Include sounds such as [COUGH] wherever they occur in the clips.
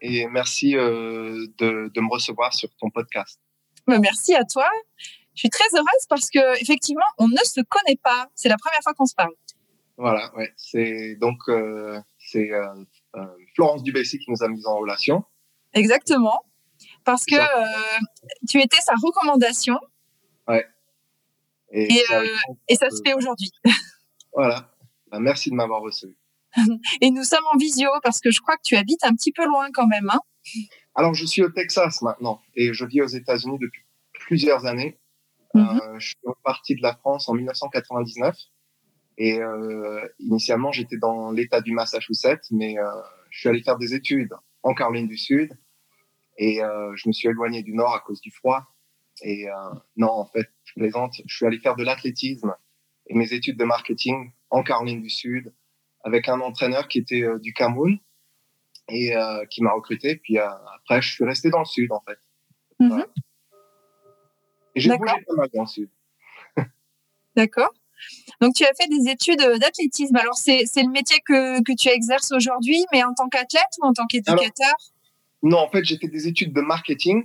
et merci euh, de, de, me recevoir sur ton podcast. Bah, merci à toi. Je suis très heureuse parce que effectivement, on ne se connaît pas. C'est la première fois qu'on se parle. Voilà, ouais. C'est donc euh, c'est euh, Florence Dubessy qui nous a mis en relation. Exactement, parce que euh, tu étais sa recommandation. Ouais. Et, et, ça, et ça se fait aujourd'hui. Voilà. Bah, merci de m'avoir reçu. [LAUGHS] Et nous sommes en visio parce que je crois que tu habites un petit peu loin quand même. Hein Alors, je suis au Texas maintenant et je vis aux États-Unis depuis plusieurs années. Mm -hmm. euh, je suis parti de la France en 1999 et euh, initialement j'étais dans l'État du Massachusetts, mais euh, je suis allé faire des études en Caroline du Sud et je me suis éloigné du Nord à cause du froid. Et non, en fait, je plaisante. Je suis allé faire de l'athlétisme et mes études de marketing en Caroline du Sud avec un entraîneur qui était euh, du Cameroun et euh, qui m'a recruté. Puis euh, après, je suis resté dans le sud, en fait. Mm -hmm. voilà. Et j'ai bougé pas mal dans le sud. [LAUGHS] D'accord. Donc, tu as fait des études d'athlétisme. Alors, c'est le métier que, que tu exerces aujourd'hui, mais en tant qu'athlète ou en tant qu'éducateur? Non, en fait, j'ai fait des études de marketing,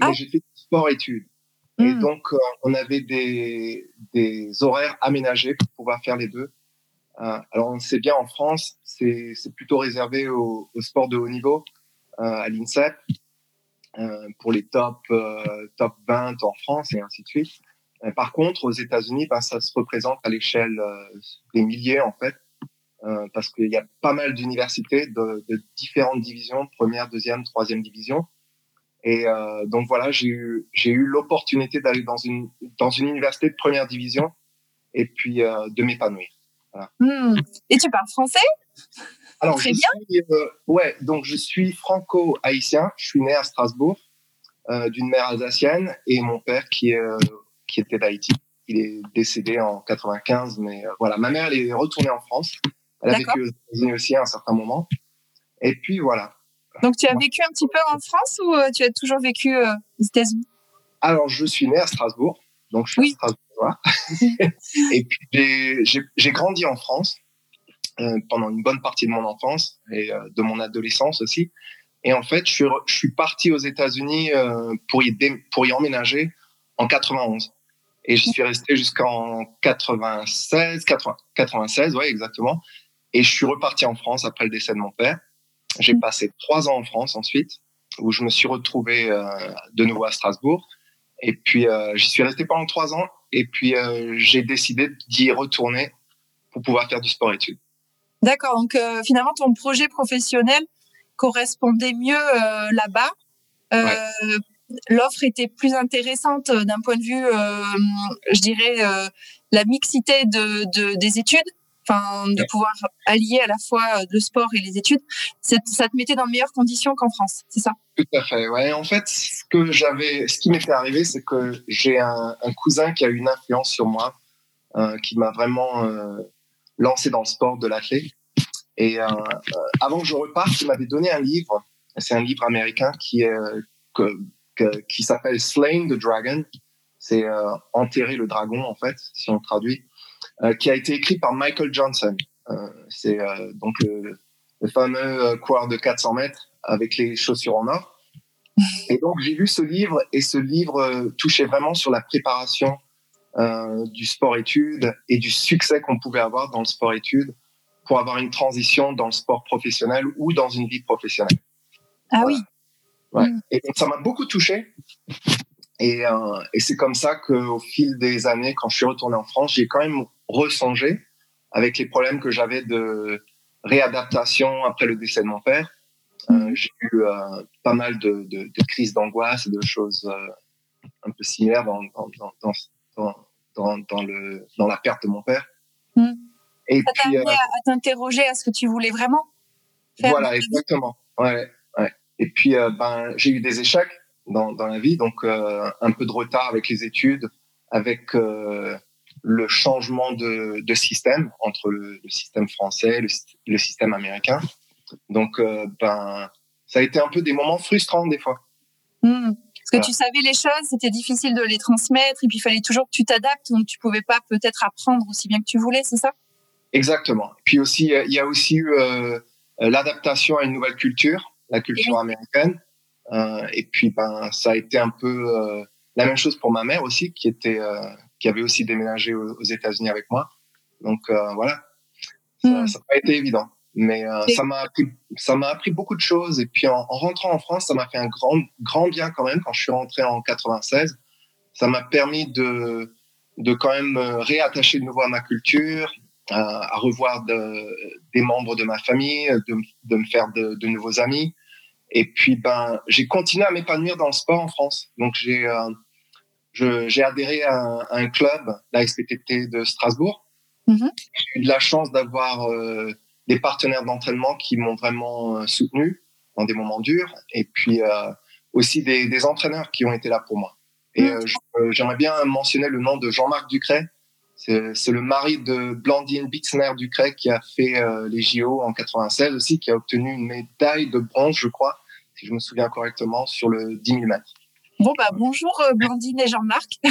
ah. mais j'ai fait sport-études. Et donc, euh, on avait des, des horaires aménagés pour pouvoir faire les deux. Euh, alors, on sait bien en France, c'est plutôt réservé au, au, sport de haut niveau, euh, à l'INSEP, euh, pour les top, top 20 en France et ainsi de suite. par contre, aux États-Unis, ben, ça se représente à l'échelle des milliers, en fait, parce qu'il y a pas mal d'universités de, de, différentes divisions, première, deuxième, troisième division. Et euh, donc voilà, j'ai eu, eu l'opportunité d'aller dans une, dans une université de première division et puis euh, de m'épanouir. Voilà. Mmh. Et tu parles français? Alors, Très bien. Suis, euh, ouais, donc je suis franco-haïtien. Je suis né à Strasbourg euh, d'une mère alsacienne et mon père qui, est, qui était d'Haïti. Il est décédé en 95, mais voilà, ma mère elle est retournée en France. Elle a vécu aux États-Unis aussi à un certain moment. Et puis voilà. Donc tu as vécu un petit peu en France ou euh, tu as toujours vécu euh, aux États-Unis? Alors je suis né à Strasbourg, donc je suis oui. à Strasbourg. [LAUGHS] et puis j'ai grandi en France euh, pendant une bonne partie de mon enfance et euh, de mon adolescence aussi. Et en fait, je suis, je suis parti aux États-Unis euh, pour, y pour y emménager en 91. Et j'y suis resté jusqu'en 96, 80, 96, ouais, exactement. Et je suis reparti en France après le décès de mon père. J'ai Mmh. passé trois ans en France ensuite, où je me suis retrouvé euh, de nouveau à Strasbourg. Et puis, euh, j'y suis resté pendant trois ans. Et puis, euh, j'ai décidé d'y retourner pour pouvoir faire du sport-études. D'accord. Donc, euh, finalement, ton projet professionnel correspondait mieux euh, là-bas. Euh, Ouais. L'offre était plus intéressante d'un point de vue, je dirais, la mixité de, de, des études enfin de ouais. pouvoir allier à la fois le sport et les études, ça te mettait dans de meilleures conditions qu'en France, c'est ça? Tout à fait. Ouais. En fait, ce que j'avais, ce qui m'était arrivé, c'est que j'ai un, un, cousin qui a eu une influence sur moi, euh, qui m'a vraiment euh, lancé dans le sport de l'athlète. Et euh, avant que je reparte, il m'avait donné un livre. C'est un livre américain qui est que, que, qui s'appelle Slaying the Dragon. C'est enterrer le dragon en fait, si on traduit. Euh, qui a été écrit par Michael Johnson. Euh, c'est euh, donc le, le fameux coureur de 400 mètres avec les chaussures en or. Et donc j'ai lu ce livre et ce livre touchait vraiment sur la préparation du sport-études et du succès qu'on pouvait avoir dans le sport-études pour avoir une transition dans le sport professionnel ou dans une vie professionnelle. Ah oui. Ouais. Mmh. Et donc ça m'a beaucoup touché. Et, euh, et c'est comme ça qu'au fil des années, quand je suis retourné en France, j'ai quand même ressongé avec les problèmes que j'avais de réadaptation après le décès de mon père. Euh, j'ai eu euh, pas mal de, de, de crises d'angoisse et de choses euh, un peu similaires dans, dans, dans, dans, le, dans la perte de mon père. Mmh. Et ça t'a amené à, t'interroger à ce que tu voulais vraiment faire Voilà, exactement. Ouais, ouais. Et puis, ben, j'ai eu des échecs dans, dans la vie, donc un peu de retard avec les études, avec le changement de, de, système entre le, système français, le, le, système américain. Donc, ben, ça a été un peu des moments frustrants des fois. Hmm. Parce que tu savais les choses, c'était difficile de les transmettre, et puis il fallait toujours que tu t'adaptes, donc tu pouvais pas peut-être apprendre aussi bien que tu voulais, c'est ça? Exactement. Puis aussi, il y a aussi eu euh, l'adaptation à une nouvelle culture, la culture américaine. Euh, et puis, ben, ça a été un peu euh, la même chose pour ma mère aussi, qui était, euh, qui avait aussi déménagé aux, aux États-Unis avec moi. Donc euh, voilà, ça n'a hmm. pas été évident. Mais euh, ça m'a appris, ça m'a appris beaucoup de choses. Et puis en, en rentrant en France, ça m'a fait un grand, grand bien quand même quand je suis rentré en 96. Ça m'a permis de, de quand même réattacher de nouveau à ma culture, à, à revoir de, des membres de ma famille, de, de me faire de, de, nouveaux amis. Et puis ben, j'ai continué à m'épanouir dans le sport en France. Donc j'ai, euh, j'ai adhéré à un, à un, club, la SPTT de Strasbourg. Mm-hmm. J'ai eu de la chance d'avoir euh, des partenaires d'entraînement qui m'ont vraiment euh, soutenu dans des moments durs, et puis euh, aussi des, des, entraîneurs qui ont été là pour moi. Et mmh. euh, j'aimerais bien mentionner le nom de Jean-Marc Ducret. C'est le mari de Blandine Bitzner Ducret qui a fait les JO en 96 aussi, qui a obtenu une médaille de bronze, je crois, si je me souviens correctement, sur le 10 000 mètres. Bon, bah, bonjour Blandine et Jean-Marc. [LAUGHS]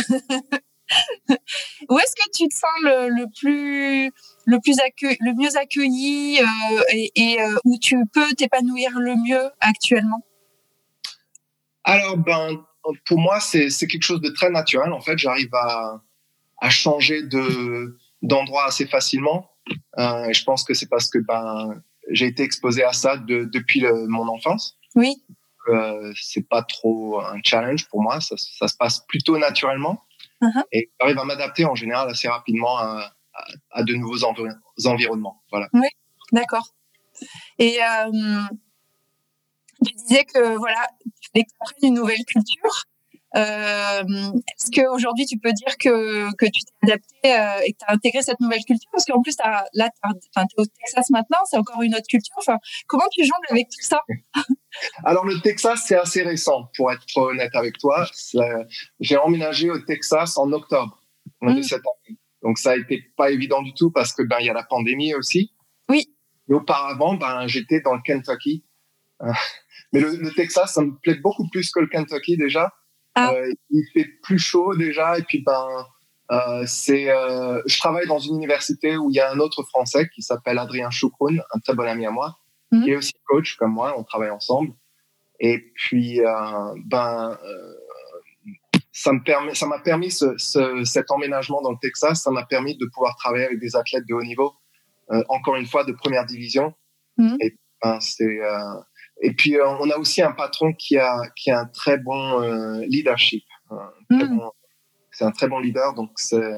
Où est-ce que tu te sens le, le plus le plus le mieux accueilli euh, et, et euh, où tu peux t'épanouir le mieux actuellement? Alors ben pour moi c'est c'est quelque chose de très naturel en fait j'arrive à à changer de d'endroit assez facilement euh, et je pense que c'est parce que ben j'ai été exposé à ça de, depuis le, mon enfance. Oui. Euh, c'est pas trop un challenge pour moi, ça, ça se passe plutôt naturellement. Uh-huh. Et j'arrive à m'adapter en général assez rapidement à, à, à de nouveaux env environnements. Voilà. Oui, d'accord. Et euh, tu disais que voilà, tu découvres une nouvelle culture. Euh, Est-ce qu'aujourd'hui tu peux dire que, que tu t'es adapté euh, et que tu as intégré cette nouvelle culture? Parce qu'en plus, as, là, tu es au Texas maintenant, c'est encore une autre culture. Enfin, comment tu jongles avec tout ça? [LAUGHS] Alors, le Texas, c'est assez récent, pour être honnête avec toi. J'ai emménagé au Texas en octobre mmh. de cette année. Donc, ça a été pas évident du tout parce que ben, il y a la pandémie aussi. Oui. Et auparavant, ben, j'étais dans le Kentucky. Euh, mais le, le Texas, ça me plaît beaucoup plus que le Kentucky déjà. Ah. Euh, il fait plus chaud déjà et puis ben euh, c'est euh, je travaille dans une université où il y a un autre français qui s'appelle Adrien Choucroun, un très bon ami à moi, mmh. qui est aussi coach comme moi, on travaille ensemble. Et puis euh, ben euh, ça me permet ça m'a permis ce, ce, cet emménagement dans le Texas, ça m'a permis de pouvoir travailler avec des athlètes de haut niveau, euh, encore une fois de première division. Mmh. Et ben c'est et puis, on a aussi un patron qui a, qui a un très bon leadership. Mm. Bon, c'est un très bon leader, donc c'est,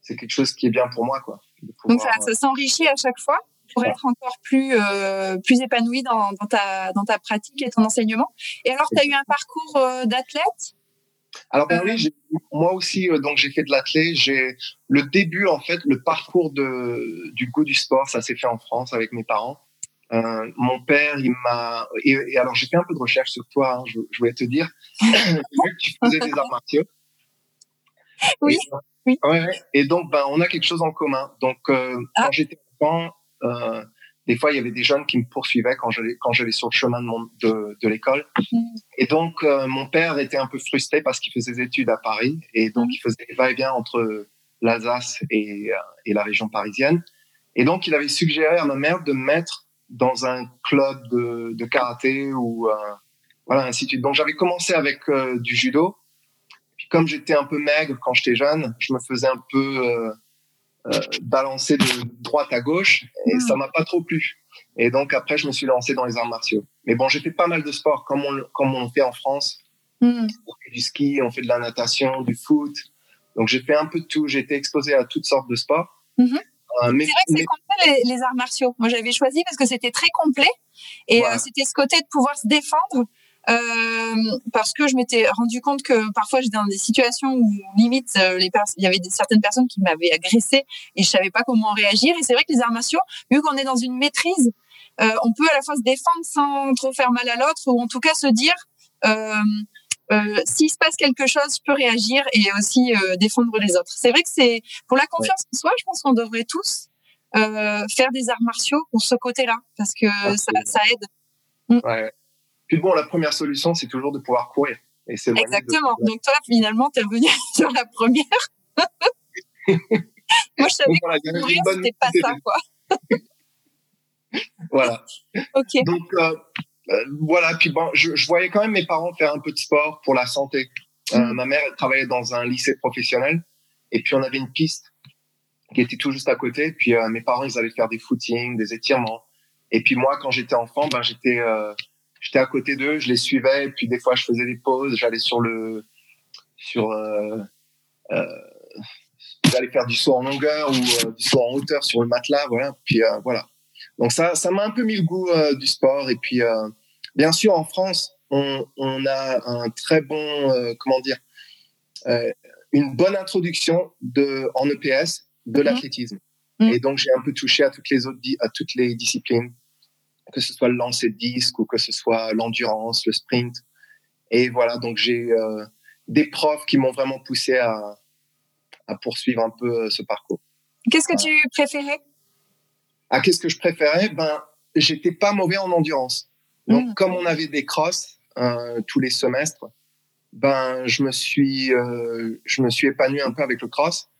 c'est quelque chose qui est bien pour moi. Quoi, pouvoir, donc, ça, ça s'enrichit à chaque fois? Pour être encore plus, euh, plus épanoui dans, dans, ta, dans ta pratique et ton enseignement. Et alors, tu as eu un parcours euh, d'athlète? Alors ben oui, moi aussi, euh, donc j'ai fait de l'athlète. J'ai le début en fait, le parcours de du goût du sport, ça s'est fait en France avec mes parents. Euh, mon père, il m'a. Et, et, alors, j'ai fait un peu de recherche sur toi, hein, je, je, voulais te dire. [LAUGHS] vu que tu faisais des arts martiaux. Oui. Et, oui. Ouais, et donc, ben, on a quelque chose en commun. Donc, euh, ah. quand j'étais enfant, euh, des fois, il y avait des jeunes qui me poursuivaient quand j'allais quand j'allais sur le chemin de, mon, de, de l'école. Mm. Et donc, euh, mon père était un peu frustré parce qu'il faisait des études à Paris. Et donc, mm. il faisait va-et-vient entre l'Alsace et, euh, et la région parisienne. Et donc, il avait suggéré à ma mère de mettre dans un club de, de karaté ou euh, voilà ainsi de suite. Donc j'avais commencé avec euh, du judo. Puis comme j'étais un peu maigre quand j'étais jeune, je me faisais un peu euh, balancer de droite à gauche et mmh. ça m'a pas trop plu. Et donc après je me suis lancé dans les arts martiaux. Mais bon j'ai fait pas mal de sports comme on comme on fait en France. Mmh. On fait du ski, on fait de la natation, du foot. Donc j'ai fait un peu de tout. J'ai été exposé à toutes sortes de sports. Mmh. Euh, c'est vrai que c'est complet les, les, arts martiaux. Moi, j'avais choisi parce que c'était très complet et euh, c'était ce côté de pouvoir se défendre parce que je m'étais rendu compte que parfois j'étais dans des situations où limite euh, les il y avait des, certaines personnes qui m'avaient agressé et je savais pas comment réagir. Et c'est vrai que les arts martiaux, vu qu'on est dans une maîtrise, euh, on peut à la fois se défendre sans trop faire mal à l'autre ou en tout cas se dire euh, euh, s'il se passe quelque chose, je peux réagir et aussi euh, défendre les autres. C'est vrai que c'est pour la confiance en soi, je pense qu'on devrait tous euh, faire des arts martiaux pour ce côté-là parce que ça, ça, aide. Mm. Ouais. Puis bon, la première solution, c'est toujours de pouvoir courir. Et c'est Exactement. Donc toi, finalement, tu es revenu [LAUGHS] sur la première. [LAUGHS] Moi, je savais que courir, c'était pas ça, quoi. [LAUGHS] voilà. Ok. Donc, euh, euh, voilà, puis bon, je, je, voyais quand même mes parents faire un peu de sport pour la santé. Euh, mm. ma mère, elle travaillait dans un lycée professionnel, et puis on avait une piste qui était tout juste à côté. Puis euh, mes parents, ils allaient faire des footings, des étirements. Et puis moi, quand j'étais enfant, ben j'étais euh, j'étais à côté d'eux, je les suivais. Et puis des fois, je faisais des pauses, j'allais sur le sur j'allais faire du saut en longueur ou du saut en hauteur sur le matelas, voilà. Puis voilà. Donc ça, ça m'a un peu mis le goût euh, du sport. Et puis, euh, bien sûr, en France, on, on, a un très bon, euh, comment dire, une bonne introduction de, en EPS de mhm. l'athlétisme. Mhm. Et donc, j'ai un peu touché à toutes les autres, à toutes les disciplines, que ce soit le lancer de disque ou que ce soit l'endurance, le sprint. Et voilà, donc j'ai des profs qui m'ont vraiment poussé à, à poursuivre un peu ce parcours. Qu'est-ce que tu préférais? Ah, qu'est-ce que je préférais? Ben, j'étais pas mauvais en endurance. Donc, mmh. comme on avait des crosses euh, tous les semestres, ben, je me suis, euh, je me suis épanoui un peu avec le cross.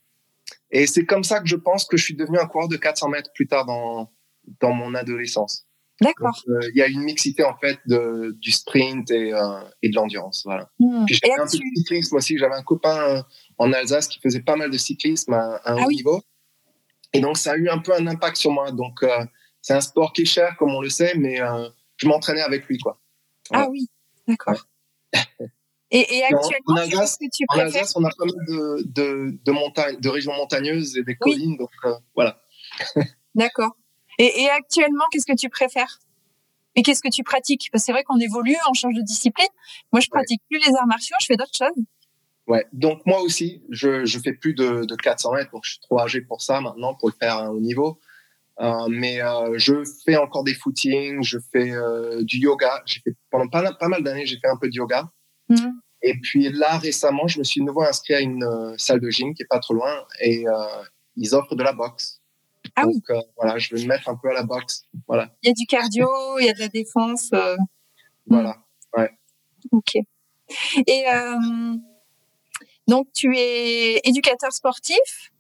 Et c'est comme ça que je pense que je suis devenu un coureur de 400 mètres plus tard dans, dans mon adolescence. D'accord. Euh, il y a une mixité en fait de, du sprint et, euh, et de l'endurance. Voilà. Mmh. Puis j'avais un peu de cyclisme aussi. J'avais un copain en Alsace qui faisait pas mal de cyclisme à, un ah haut niveau. Et donc, ça a eu un peu un impact sur moi. Donc, euh, c'est un sport qui est cher, comme on le sait, mais euh, je m'entraînais avec lui, quoi. Ah oui, d'accord. Et, et, [LAUGHS] actuellement, que tu En Alsace, on a pas mal de, de, de, de régions montagneuses et des collines, donc euh, voilà. [LAUGHS] d'accord. Et, et, actuellement, qu'est-ce que tu préfères? Et qu'est-ce que tu pratiques? Parce que c'est vrai qu'on évolue, on change de discipline. Moi, je pratique plus les arts martiaux, je fais d'autres choses. Ouais, donc moi aussi, je je fais plus de, de 400 mètres, donc je suis trop âgé pour ça maintenant pour le faire à un haut niveau. Euh, mais euh, je fais encore des footings, je fais euh, du yoga. J'ai fait pendant pas, pas mal d'années, j'ai fait un peu de yoga. Mmh. Et puis là récemment, je me suis de nouveau inscrit à une salle de gym qui est pas trop loin et ils offrent de la boxe. Ah donc oui. voilà, je vais me mettre un peu à la boxe. Voilà. Il y a du cardio, il y a de la défense. Voilà. Ouais. Ok. Et donc, tu es éducateur sportif?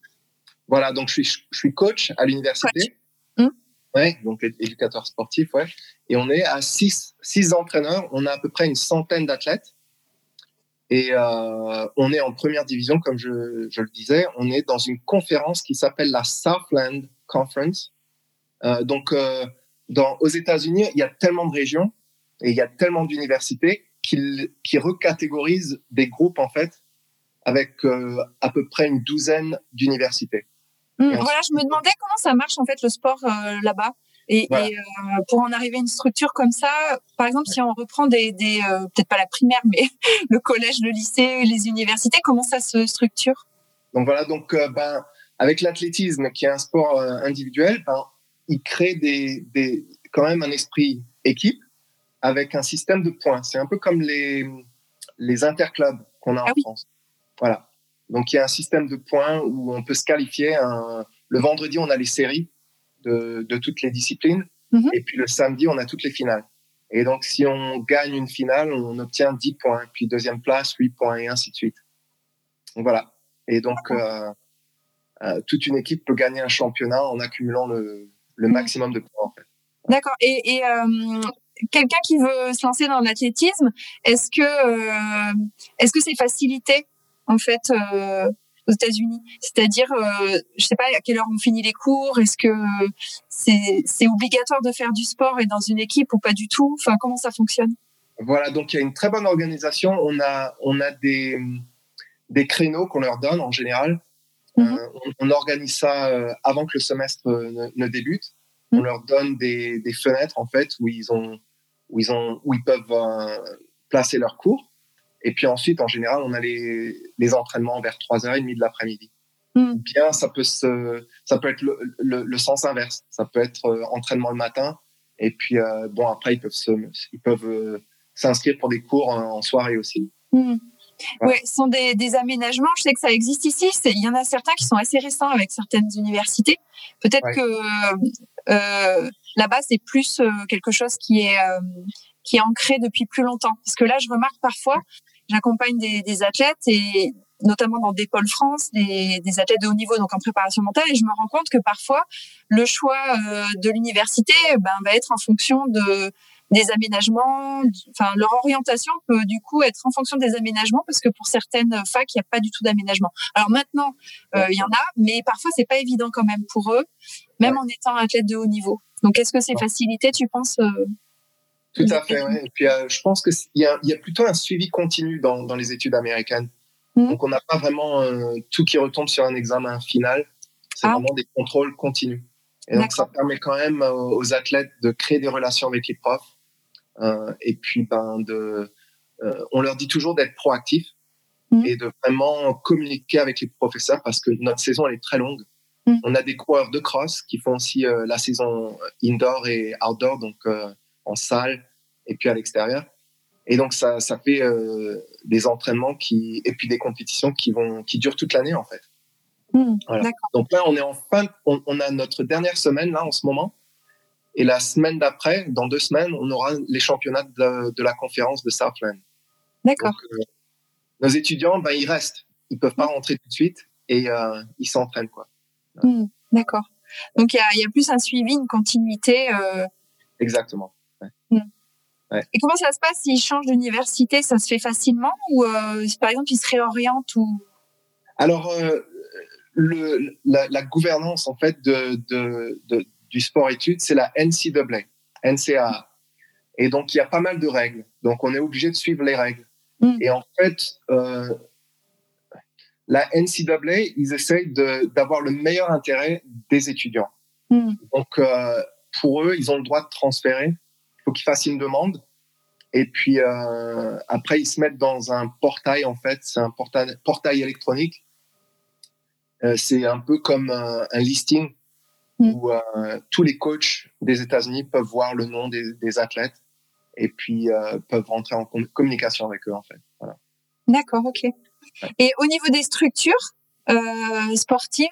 Voilà, donc je suis, je suis coach à l'université. Mmh. Ouais, donc éducateur sportif, ouais. Et on est à six, six entraîneurs. On a à peu près une centaine d'athlètes. Et euh, on est en première division, comme je, je, le disais. On est dans une conférence qui s'appelle la Southland Conference. Euh, donc, euh, dans, aux États-Unis, il y a tellement de régions et il y a tellement d'universités qui, qui recatégorisent des groupes, en fait, avec euh, à peu près une douzaine d'universités. Mmh, voilà, je me demandais comment ça marche en fait le sport là-bas. Et, et euh, pour en arriver à une structure comme ça, par exemple, si on reprend des, des peut-être pas la primaire, mais [LAUGHS] le collège, le lycée, les universités, comment ça se structure? Donc voilà, donc ben avec l'athlétisme qui est un sport individuel, ben, il crée des, des, quand même un esprit équipe avec un système de points. C'est un peu comme les les interclubs qu'on a ah en France. Voilà. Donc il y a un système de points où on peut se qualifier. Le vendredi, on a les séries de, de toutes les disciplines. Mm-hmm. Et puis le samedi, on a toutes les finales. Et donc si on gagne une finale, on obtient 10 points. Puis deuxième place, 8 points et ainsi de suite. Donc voilà. Et donc euh, euh, toute une équipe peut gagner un championnat en accumulant le, le mm-hmm. maximum de points. En fait. D'accord. Et, et euh, quelqu'un qui veut se lancer dans l'athlétisme, est-ce que euh, est-ce que c'est facilité en fait aux États-Unis? C'est-à-dire, je sais pas à quelle heure on finit les cours. Est-ce que c'est obligatoire de faire du sport et dans une équipe ou pas du tout? Enfin, comment ça fonctionne? Voilà, donc il y a une très bonne organisation. On a on a des des créneaux qu'on leur donne en général. Euh, on, organise ça euh, avant que le semestre ne, ne débute. On mm-hmm. leur donne des, des, fenêtres en fait où ils ont où ils ont où ils peuvent placer leurs cours. Et puis ensuite, en général, on a les, les entraînements vers 3h30 de l'après-midi. Mm. Bien, ça peut, se, ça peut être le, le, le, sens inverse. Ça peut être euh, entraînement le matin. Et puis, euh, bon, après, ils peuvent se, ils peuvent euh, s'inscrire pour des cours en, en soirée aussi. Mm. Ouais, ce sont des, des, aménagements. Je sais que ça existe ici. Il y en a certains qui sont assez récents avec certaines universités. Peut-être ouais. que euh, là-bas, c'est plus euh, quelque chose qui est euh, qui est ancré depuis plus longtemps. Parce que là, je remarque parfois, j'accompagne des, des, athlètes et notamment dans des pôles France, des, des, athlètes de haut niveau, donc en préparation mentale, et je me rends compte que parfois le choix euh, de l'université ben, va être en fonction de des aménagements, enfin leur orientation peut du coup être en fonction des aménagements parce que pour certaines facs il n'y a pas du tout d'aménagement. Alors maintenant euh, il y en a, mais parfois c'est pas évident quand même pour eux, même ouais. en étant athlète de haut niveau. Donc est-ce que c'est facilité, tu penses euh, Tout à fait. Ouais. Et puis euh, je pense que il y a, y a, plutôt un suivi continu dans, dans les études américaines. Mmh. Donc on n'a pas vraiment tout qui retombe sur un examen final. C'est ah. vraiment des contrôles continus. Et donc ça permet quand même aux athlètes de créer des relations avec les profs et puis, ben, de, euh, on leur dit toujours d'être proactifs mmh. et de vraiment communiquer avec les professeurs parce que notre saison elle est très longue. Mmh. On a des coureurs de cross qui font aussi euh, la saison indoor et outdoor, donc euh, en salle et puis à l'extérieur. Et donc ça, ça fait euh, des entraînements qui et puis des compétitions qui vont qui durent toute l'année en fait. Mmh, voilà. Donc là, on est en fin, on, on, a notre dernière semaine là en ce moment. Et la semaine d'après, dans deux semaines, on aura les championnats de la, de la conférence de Southland. D'accord. Euh, nos étudiants, ben, ils restent. Ils peuvent pas rentrer tout de suite et euh, ils s'entraînent. quoi. Mmh, D'accord. Donc, il y, y a, plus un suivi, une continuité. Euh... Exactement. Ouais. Mmh. Ouais. Et comment ça se passe s'ils changent d'université? Ça se fait facilement ou, par exemple, ils se réorientent ou... Alors, le, la, la, gouvernance, en fait, de, de, de du sport-études, c'est la NCAA, NCAA. Et donc, il y a pas mal de règles. Donc, on est obligé de suivre les règles. Mm. Et en fait, euh, la NCAA, ils essayent d'avoir le meilleur intérêt des étudiants. Mm. Donc, euh, pour eux, ils ont le droit de transférer. Il faut qu'ils fassent une demande. Et puis, euh, après, ils se mettent dans un portail, en fait. C'est un portail, portail électronique. C'est un peu comme un, un listing Mm. où euh, tous les coachs des États-Unis peuvent voir le nom des, des athlètes et puis euh, peuvent rentrer en communication avec eux en fait. Voilà. D'accord, ok. Ouais. Et au niveau des structures euh, sportives,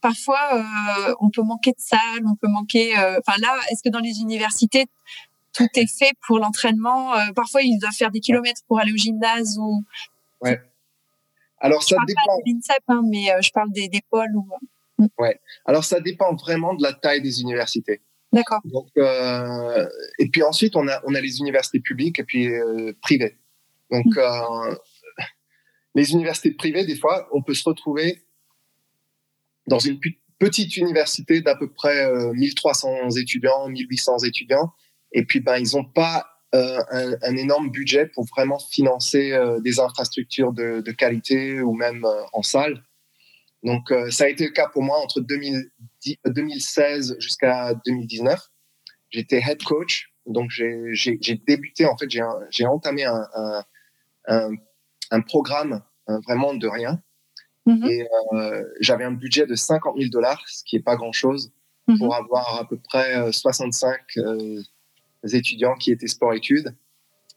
parfois euh, on peut manquer de salles, on peut manquer. euh, Enfin là, est-ce que dans les universités tout est fait pour l'entraînement euh, Parfois ils doivent faire des kilomètres pour aller au gymnase ou. Ouais. Alors je ça parle dépend. Pas de l'INSEP, hein, mais euh, je parle des, des pôles ou. Ouais. Alors ça dépend vraiment de la taille des universités. D'accord. Donc euh, et puis ensuite on a on a les universités publiques et puis euh, privées. Donc mmh. euh, les universités privées des fois on peut se retrouver dans une petite université d'à peu près euh, 1300 étudiants, 1800 étudiants et puis ben ils ont pas un, un, énorme budget pour vraiment financer des infrastructures de, de, qualité ou même en salle. Donc, euh, ça a été le cas pour moi entre 2010, 2016 jusqu'à 2019. J'étais head coach, donc j'ai débuté, en fait, j'ai entamé un, un, un, un programme euh, vraiment de rien. Mm -hmm. Et euh, j'avais un budget de 50 000 dollars, ce qui est pas grand-chose, mm -hmm. pour avoir à peu près 65 euh, étudiants qui étaient sport-études.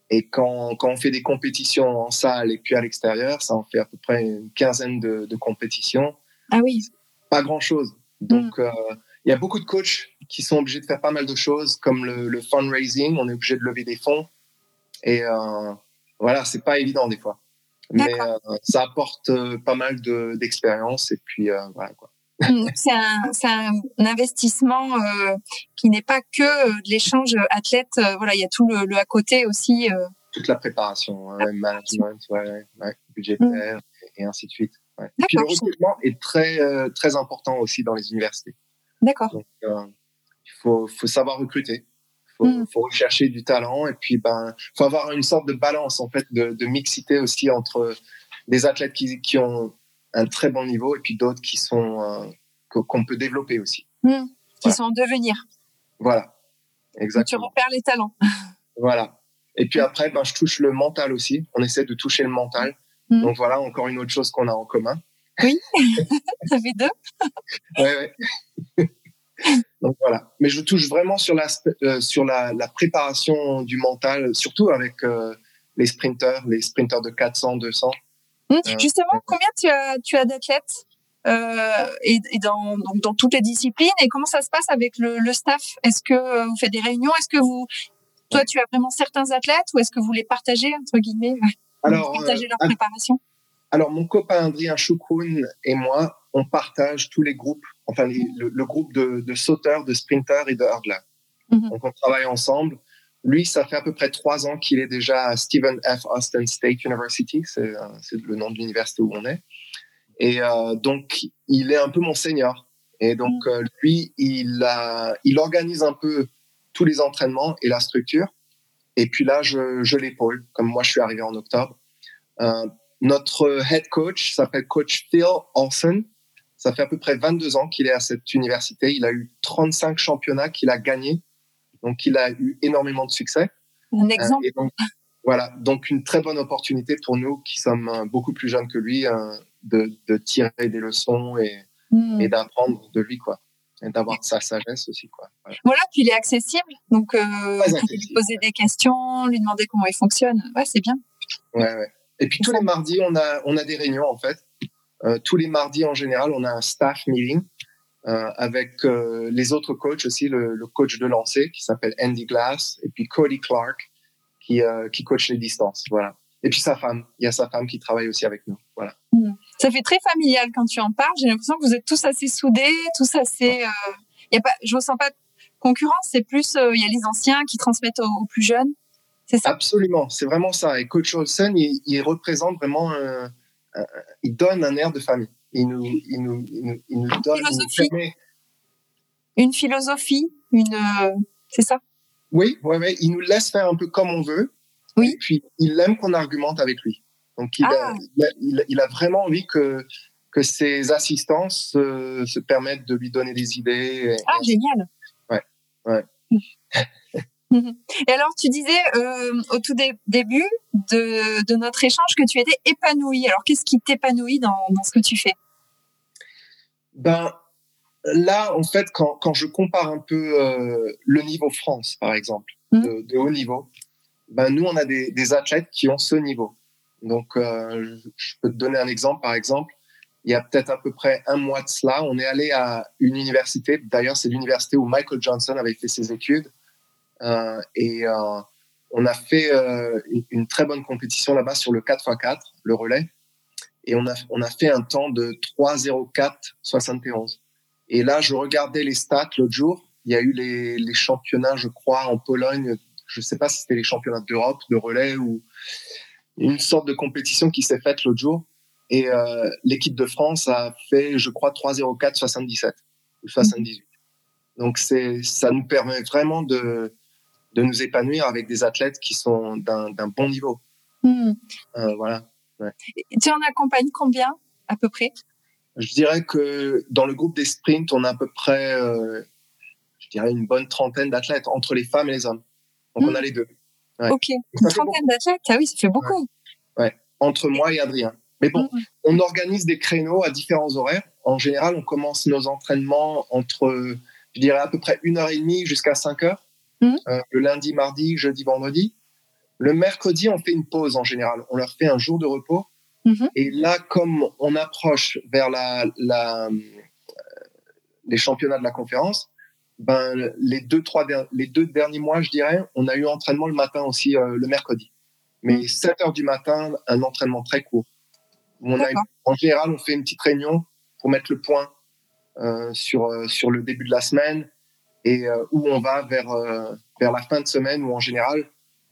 Et quand, quand, on fait des compétitions en salle et puis à l'extérieur, ça en fait à peu près une quinzaine de, de compétitions. Ah oui. Pas grand chose. Donc, mm. euh, il y a beaucoup de coachs qui sont obligés de faire pas mal de choses, comme le, le fundraising. On est obligé de lever des fonds. Et euh, voilà, c'est pas évident des fois. Mais euh, ça apporte euh, pas mal d'expérience. et puis euh, voilà quoi. Mm, c'est un, un, investissement euh, qui n'est pas que euh, de l'échange athlète. Euh, voilà, il y a tout le, le à côté aussi. Toute la préparation, hein, management, ouais, ouais, budgétaire mm. et ainsi de suite. Ouais. Et puis le recrutement est très très important aussi dans les universités. D'accord. Il faut faut savoir recruter. Faut, mm. faut rechercher du talent et puis ben faut avoir une sorte de balance en fait de, de mixité aussi entre des athlètes qui, qui ont un très bon niveau et puis d'autres qui sont euh, qu'on peut développer aussi. Mmh, qui voilà. sont en devenir. Voilà, exactement. Donc tu repères les talents. [LAUGHS] Voilà, Et puis après, ben, je touche le mental aussi. On essaie de toucher le mental. Mm. Donc voilà, encore une autre chose qu'on a en commun. Oui, [LAUGHS] [LAUGHS] ça fait deux. ouais, ouais. Donc voilà. Mais je touche vraiment sur, euh, sur la, la, préparation du mental, surtout avec euh, les sprinteurs, les sprinteurs de 400, 200. Mmh. Euh, justement, combien tu as, tu as d'athlètes et, et, dans, donc dans toutes les disciplines et comment ça se passe avec le, le staff? Est-ce que vous faites des réunions? Est-ce que vous, toi, tu as vraiment certains athlètes ou est-ce que vous les partagez entre guillemets Alors, partagez leur préparation? alors, mon copain Adrien Choukoun et moi, on partage tous les groupes, enfin le, groupe de, sauteurs, de sprinteurs et de hurdlers. Mhm. Donc, on travaille ensemble. Lui, ça fait à peu près trois ans qu'il est déjà à Stephen F. Austin State University, c'est euh, le nom de l'université où on est. Et euh, donc, il est un peu mon senior. Et donc, mhm. euh, lui, il, a, il organise un peu tous les entraînements et la structure. Et puis là, je, je l'épaule, comme moi, je suis arrivé en octobre. Notre head coach s'appelle coach Phil Olsen. Ça fait à peu près 22 ans qu'il est à cette université. Il a eu 35 championnats qu'il a gagnés. Donc, il a eu énormément de succès. Un exemple. voilà. Donc, une très bonne opportunité pour nous qui sommes euh, beaucoup plus jeunes que lui euh, de, de, tirer des leçons et, hmm. et d'apprendre de lui, quoi. Et d'avoir sa sagesse aussi, quoi. Voilà. puis il est accessible. Donc, euh, lui poser des questions, lui demander comment il fonctionne. Ouais, c'est bien. Ouais, ouais. Et puis tous les mardis, on a, on a des réunions en fait. Euh, tous les mardis en général, on a un staff meeting euh, avec euh, les autres coachs aussi, le, le coach de lancer qui s'appelle Andy Glass et puis Cody Clark qui, euh, qui coach les distances. Voilà. Et puis sa femme, il y a sa femme qui travaille aussi avec nous. Voilà. Hmm. Ça fait très familial quand tu en parles. J'ai l'impression que vous êtes tous assez soudés, tous assez. Y a pas, je ressens pas de concurrence. C'est plus, il y a les anciens qui transmettent aux plus jeunes. Absolument, c'est vraiment ça. Et Coach Olsen, il, représente vraiment, il donne un air de famille. Il nous, il nous, il nous, donne philosophie. Une, philosophie, une, euh, c'est ça? Oui, ouais, ouais, il nous laisse faire un peu comme on veut. Oui. Et puis il aime qu'on argumente avec lui. Donc il, a, ah. il, a, vraiment envie que que ses assistants se, se, permettent de lui donner des idées. ah, génial. Ouais, ouais. [LAUGHS] Et alors, tu disais euh, au tout début de, de, notre échange que tu étais épanoui. Alors, qu'est-ce qui t'épanouit dans, dans, ce que tu fais? Ben là, en fait, quand, quand je compare un peu euh, le niveau France, par exemple, mmh. de, de, haut niveau, ben nous, on a des, des athlètes qui ont ce niveau. Donc, euh, je peux te donner un exemple. Par exemple, il y a peut-être à peu près un mois de cela, on est allé à une université. D'ailleurs, c'est l'université où Michael Johnson avait fait ses études et euh, on a fait euh, une, très bonne compétition là-bas sur le 4x4, le relais. Et on a, on a fait un temps de 3,04,71. Et là, je regardais les stats l'autre jour. Il y a eu les, les, championnats, je crois, en Pologne. Je ne sais pas si c'était les championnats d'Europe de relais ou une sorte de compétition qui s'est faite l'autre jour. Et euh, l'équipe de France a fait, je crois, 3,04,77 ou 78. Donc ça nous permet vraiment de, de nous épanouir avec des athlètes qui sont d'un bon niveau. Hmm. Euh, voilà. Tu en accompagnes combien à peu près? Je dirais que dans le groupe des sprints, on a à peu près, euh, je dirais, une bonne trentaine d'athlètes entre les femmes et les hommes. Donc on a hmm. les deux. Ok, une trentaine d'athlètes, ah oui, ça fait beaucoup. Ouais. entre moi et Adrien. Mais bon, hmm. on organise des créneaux à différents horaires. En général, on commence nos entraînements entre, je dirais, à peu près une heure et demie jusqu'à cinq heures. Mmh. Euh, le lundi, mardi, jeudi, vendredi. Le mercredi, on fait une pause en général. On leur fait un jour de repos. Mmh. Et là, comme on approche vers la, la, euh, les championnats de la conférence, ben, les, deux, trois les deux derniers mois, je dirais, on a eu entraînement le matin aussi, euh, le mercredi. Mais 7 mmh. heures du matin, un entraînement très court. On a, en général, on fait une petite réunion pour mettre le point euh, sur, sur le début de la semaine et euh, où on va vers, euh, vers la fin de semaine où en général,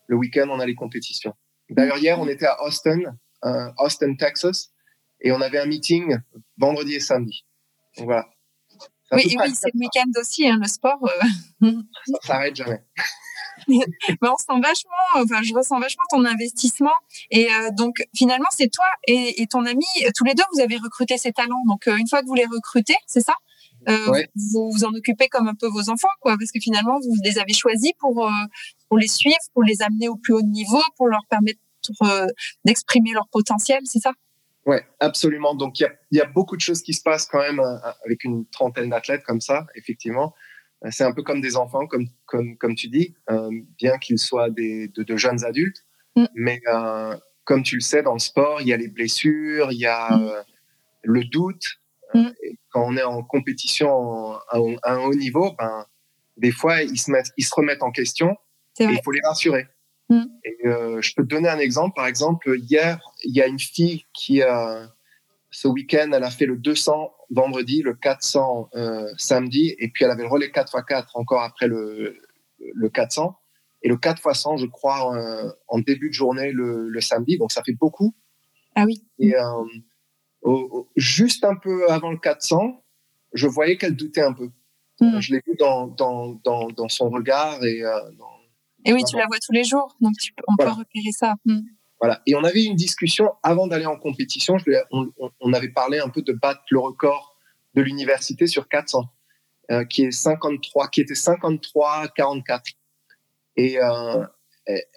le week-end, on a les compétitions. D'ailleurs, hier, on était à Austin, euh, Austin, Texas, et on avait un meeting vendredi et samedi. Donc voilà. Oui, oui c'est le week-end aussi, hein, le sport. Ça s'arrête jamais. [LAUGHS] Mais on sent vachement, enfin, je ressens vachement ton investissement. Et donc, finalement, c'est toi et, et, ton ami, tous les deux, vous avez recruté ces talents. Donc, une fois que vous les recrutez, c'est ça? Euh, vous vous en occupez comme un peu vos enfants, quoi, parce que finalement vous les avez choisis pour, euh, pour les suivre, pour les amener au plus haut niveau, pour leur permettre d'exprimer leur potentiel, c'est ça? Ouais, absolument. Donc, il y a, beaucoup de choses qui se passent quand même avec une trentaine d'athlètes comme ça, effectivement. C'est un peu comme des enfants, comme, comme, comme tu dis, bien qu'ils soient des, de, jeunes adultes. Mm. Mais comme tu le sais, dans le sport, il y a les blessures, il y a mm. le doute. Mm. Quand on est en compétition à, un haut niveau, ben, des fois, ils se, mettent, ils se remettent en question et il faut les rassurer. Mm. Et, euh, je peux te donner un exemple. Par exemple, hier, il y a une fille qui, ce week-end, elle a fait le 200 vendredi, le 400 euh, samedi, et puis elle avait le relais 4x4 encore après le, le 400. Et le 4 x 100, je crois, euh, en début de journée le, le, samedi. Donc, ça fait beaucoup. Ah oui. Et euh, juste un peu avant le 400, je voyais qu'elle doutait un peu. Mm. Je l'ai vu dans, dans, dans, dans, son regard et dans, et oui, tu la vois tous les jours, donc tu, on peut repérer ça. Hmm. Voilà. Et on avait une discussion avant d'aller en compétition. Je, on, on, avait parlé un peu de battre le record de l'université sur 400, euh, qui est 53, qui était 53-44. Et euh,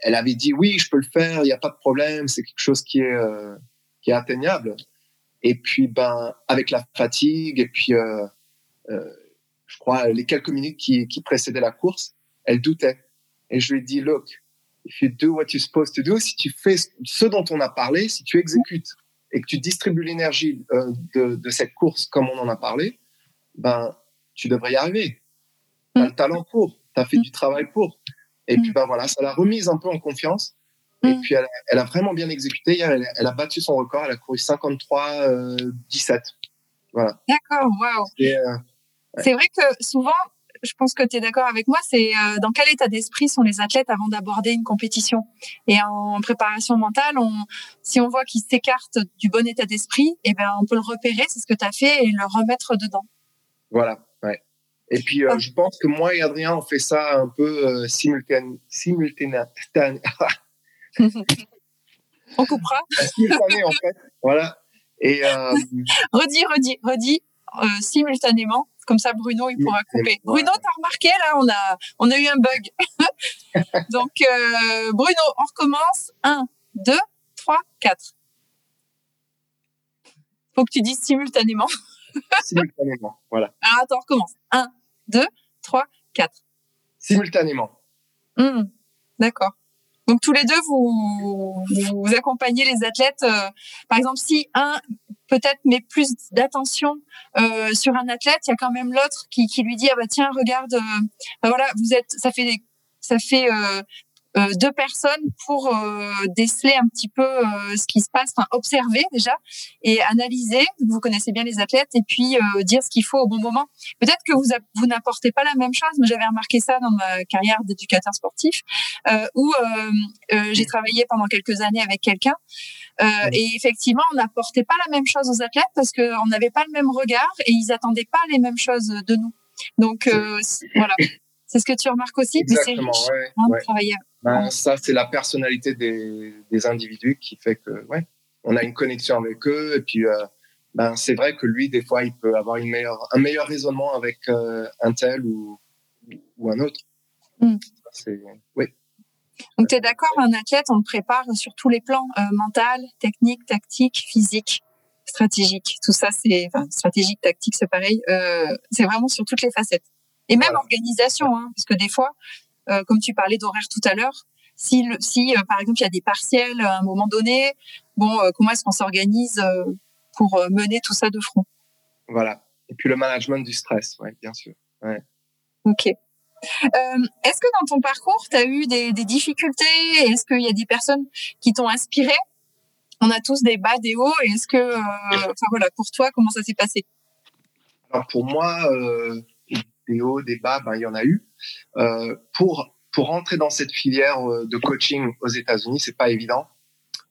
elle avait dit oui, je peux le faire, il n'y a pas de problème, c'est quelque chose qui est euh, qui est atteignable. Et puis ben avec la fatigue et puis euh, euh, je crois les quelques minutes qui, qui précédaient la course, elle doutait. Et je lui ai dit, look, if you do what you're supposed to do, si tu fais ce dont on a parlé, si tu exécutes et que tu distribues l'énergie euh, de, de, cette course comme on en a parlé, ben, tu devrais y arriver. Tu as le talent pour, tu as fait du travail pour. Et puis, ben voilà, ça l'a remise un peu en confiance. Et puis, elle, elle a vraiment bien exécuté. Elle, elle, a battu son record. Elle a couru 53-17. Euh, voilà. D'accord, waouh. Euh, C'est vrai que souvent, je pense que tu es d'accord avec moi, c'est euh, dans quel état d'esprit sont les athlètes avant d'aborder une compétition? Et en préparation mentale, on, si on voit qu'ils s'écartent du bon état d'esprit, eh ben on peut le repérer, c'est ce que tu as fait, et le remettre dedans. Voilà, ouais. Et puis, euh, je pense que moi et Adrien, on fait ça un peu euh, simultanément. [LAUGHS] on coupera. Simultané, en fait. Voilà. Et, [LAUGHS] redis, redis, redis, simultanément. Comme ça, Bruno, il pourra couper. Bruno, t'as remarqué, là, on a, on a eu un bug. [LAUGHS] Donc, euh, Bruno, on recommence. 1, 2, 3, 4. Faut que tu dises simultanément. [LAUGHS] simultanément, voilà. Alors, attends, on recommence. 1, 2, 3, 4. Simultanément. Hmm, d'accord. Donc tous les deux, vous, accompagnez les athlètes. Euh, par exemple, si un peut-être met plus d'attention euh, sur un athlète, il y a quand même l'autre qui, qui lui dit ah bah tiens regarde, euh, bah voilà vous êtes, ça fait ça fait euh, euh, deux personnes pour euh, déceler un petit peu euh, ce qui se passe, enfin observer déjà et analyser. Vous connaissez bien les athlètes et puis dire ce qu'il faut au bon moment. Peut-être que vous vous n'apportez pas la même chose, mais j'avais remarqué ça dans ma carrière d'éducateur sportif où j'ai travaillé pendant quelques années avec quelqu'un et effectivement on n'apportait pas la même chose aux athlètes parce qu'on n'avait pas le même regard et ils attendaient pas les mêmes choses de nous. Donc voilà. C'est ce que tu remarques aussi, Exactement, mais c'est ouais, ben, ça, c'est la personnalité des, des, individus qui fait que, ouais, on a une connexion avec eux. Et puis, euh, ben, c'est vrai que lui, des fois, il peut avoir une meilleure, un meilleur raisonnement avec euh, un tel ou, ou un autre. Hmm. Oui. Donc, tu es d'accord, un athlète, on le prépare sur tous les plans, euh, mental, technique, tactique, physique, stratégique. Tout ça, c'est enfin, stratégique, tactique, c'est pareil. C'est vraiment sur toutes les facettes. Et même organisation, hein, parce que des fois, euh, comme tu parlais d'horaire tout à l'heure, si, si euh, par exemple il y a des partiels à un moment donné, bon, euh, comment est-ce qu'on s'organise pour mener tout ça de front? Voilà. Et puis le management du stress, ouais, bien sûr. Ouais. Ok. est-ce que dans ton parcours, tu as eu des, des difficultés? Est-ce qu'il y a des personnes qui t'ont inspiré? On a tous des bas, des hauts. Est-ce que, enfin voilà, pour toi, comment ça s'est passé? Alors pour moi, des hauts, des bas, ben, il y en a eu. Euh, pour pour rentrer dans cette filière euh, de coaching aux États-Unis, c'est pas évident.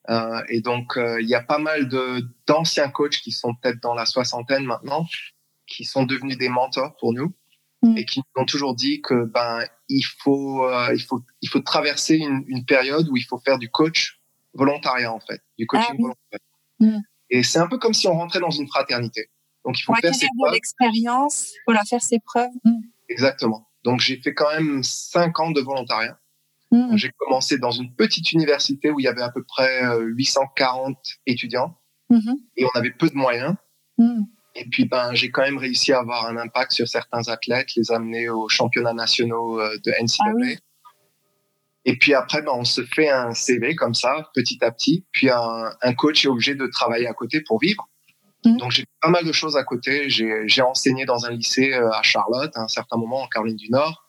Euh, et donc euh, il y a pas mal de d'anciens coachs qui sont peut-être dans la soixantaine maintenant, qui sont devenus des mentors pour nous mm. et qui nous ont toujours dit que ben il faut euh, il faut il faut traverser une, une, période où il faut faire du coach volontariat en fait, du coaching ah volontaire. Mm. Et c'est un peu comme si on rentrait dans une fraternité. Donc il faut faire ses preuves. l'expérience, voilà, faire ses preuves. Mm. Exactement. Donc j'ai fait quand même cinq ans de volontariat. Mmh. J'ai commencé dans une petite université où il y avait à peu près 840 étudiants mmh. et on avait peu de moyens. Mmh. Et puis, ben, j'ai quand même réussi à avoir un impact sur certains athlètes, les amener aux championnats nationaux de NCAA. Ah et puis après, ben, on se fait un CV comme ça, petit à petit. Puis un, un coach est obligé de travailler à côté pour vivre. Mmh. Donc j'ai pas mal de choses à côté. J'ai enseigné dans un lycée euh, à Charlotte à un certain moment en Caroline du Nord.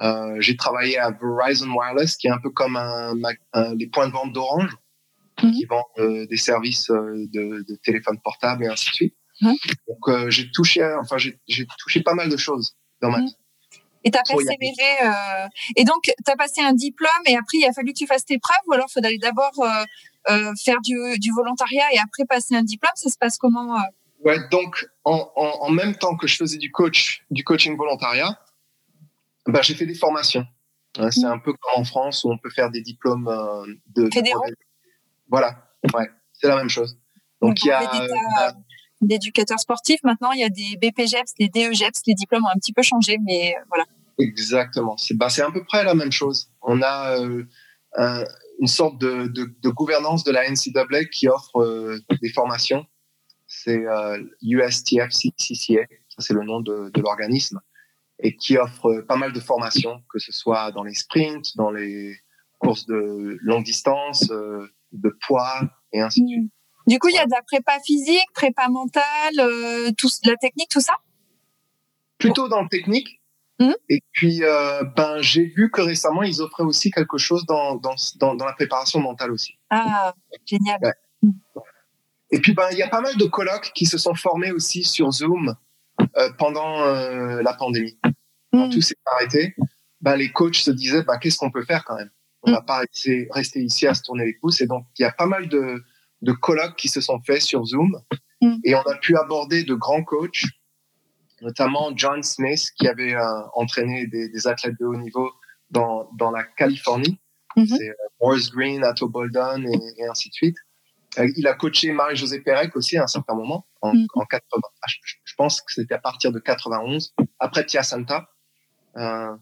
Euh, j'ai travaillé à Verizon Wireless, qui est un peu comme un, les points de vente d'Orange, mmh. qui vendent euh, des services euh, de, de téléphone portable et ainsi de suite. Mmh. Donc j'ai touché, enfin j'ai touché pas mal de choses dans ma vie. Et tu as persévéré. Euh, et donc, tu as passé un diplôme et après, il a fallu que tu fasses tes preuves ou alors il faudrait d'abord euh, euh, faire du, du, volontariat et après passer un diplôme Ça se passe comment Ouais, donc en, en, en, même temps que je faisais du coach, du coaching volontariat, bah, j'ai fait des formations. C'est mmh. un peu comme en France où on peut faire des diplômes de. Fédéraux? Voilà, ouais, c'est la même chose. Donc, il y a d'éducateurs sportifs. Maintenant, il y a des BPGEPS, des DEGEPS. Les diplômes ont un petit peu changé, mais euh, voilà. Exactement. C'est bah, à peu près la même chose. On a euh, une sorte de, de, de, gouvernance de la NCAA qui offre euh, des formations. C'est USTF-CCA, ça c'est le nom de, de l'organisme, et qui offre pas mal de formations, que ce soit dans les sprints, dans les courses de longue distance, de poids, et ainsi de suite. Mmh. Du coup, il y a de la prépa physique, prépa mentale, euh, tout, la technique, tout ça? Plutôt dans le technique. Mmh. Et puis, euh, ben, j'ai vu que récemment, ils offraient aussi quelque chose dans, dans, dans, dans la préparation mentale aussi. Ah, génial. Mmh. Et puis, ben, il y a pas mal de colloques qui se sont formés aussi sur Zoom euh, pendant euh, la pandémie. Quand mmh. tout s'est arrêté, ben, les coachs se disaient, ben, qu'est-ce qu'on peut faire quand même? On ne va pas rester, rester ici à se tourner les pouces. Et donc, il y a pas mal de de colloques qui se sont faits sur Zoom et on a pu aborder de grands coachs, notamment John Smith qui avait euh, entraîné des, athlètes de haut niveau dans, dans la Californie. Mm-hmm. C'est euh, Green, Atto Boldon et, ainsi de suite. Euh, il a coaché Marie-Josée Pérec aussi à un certain moment, en, 80. Mm. Ah, je, pense que c'était à partir de 91, après Piacenta, euh,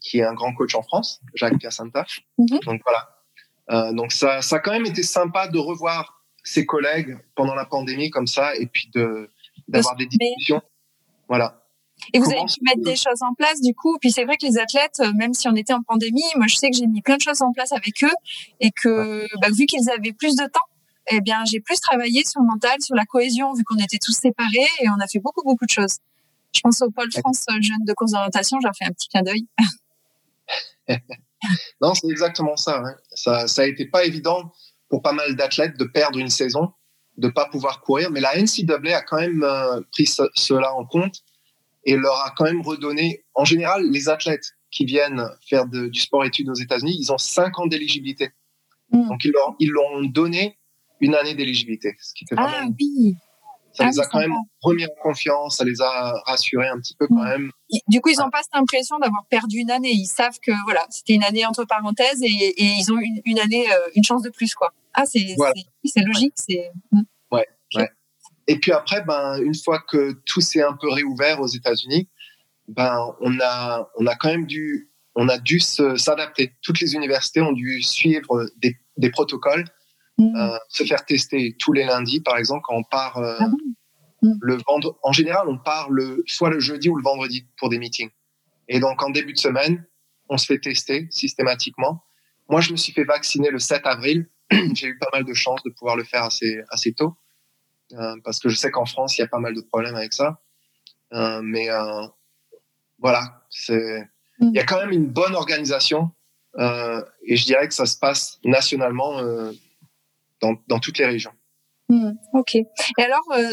qui est un grand coach en France, Jacques Piacenta. Mm-hmm. Donc voilà, euh, donc ça, ça a quand même été sympa de revoir ses collègues pendant la pandémie comme ça et puis de d'avoir des discussions. Voilà. Et vous avez pu mettre des choses en place du coup. Puis c'est vrai que les athlètes, euh, même si on était en pandémie, moi je sais que j'ai mis plein de choses en place avec eux et que bah, vu qu'ils avaient plus de temps, eh bien j'ai plus travaillé sur le mental, sur la cohésion vu qu'on était tous séparés et on a fait beaucoup beaucoup de choses. Je pense au Pôle France euh, Jeunes de course d'orientation, j'en fais un petit clin d'œil. [LAUGHS] non, c'est exactement ça, ça. Ça a été pas évident pour pas mal d'athlètes de perdre une saison, de pas pouvoir courir, mais la NCAA a quand même euh, pris cela en compte et leur a quand même redonné. En général, les athlètes qui viennent faire du sport-études aux États-Unis, ils ont cinq ans d'éligibilité. Hmm. Donc ils leur, ils leur ont donné une année d'éligibilité, ce qui ah, oui. Ça ah les a quand même remis en confiance, ça les a rassurés un petit peu quand mm. même. Du coup, ils n'ont pas cette impression d'avoir perdu une année. Ils savent que voilà, c'était une année entre parenthèses et, et ils ont une, une, année, euh, une chance de plus quoi. Ah, c'est logique, c'est. Mm. Ouais. ouais. Et puis après, ben une fois que tout s'est un peu réouvert aux États-Unis, ben on a on a quand même dû on a dû s'adapter. Toutes les universités ont dû suivre des, des protocoles Mm. Euh, se faire tester tous les lundis, par exemple, quand on part euh, ah mm. le vendredi. En général, on part le, soit le jeudi ou le vendredi pour des meetings. Et donc, en début de semaine, on se fait tester systématiquement. Moi, je me suis fait vacciner le 7 avril. [CLEARS THROAT] J'ai eu pas mal de chance de pouvoir le faire assez, assez tôt. Euh, parce que je sais qu'en France, il y a pas mal de problèmes avec ça. Euh, mais euh, voilà, c'est, il y a quand même une bonne organisation. et je dirais que ça se passe nationalement dans, toutes les régions. Hmm, ok. Et alors, euh,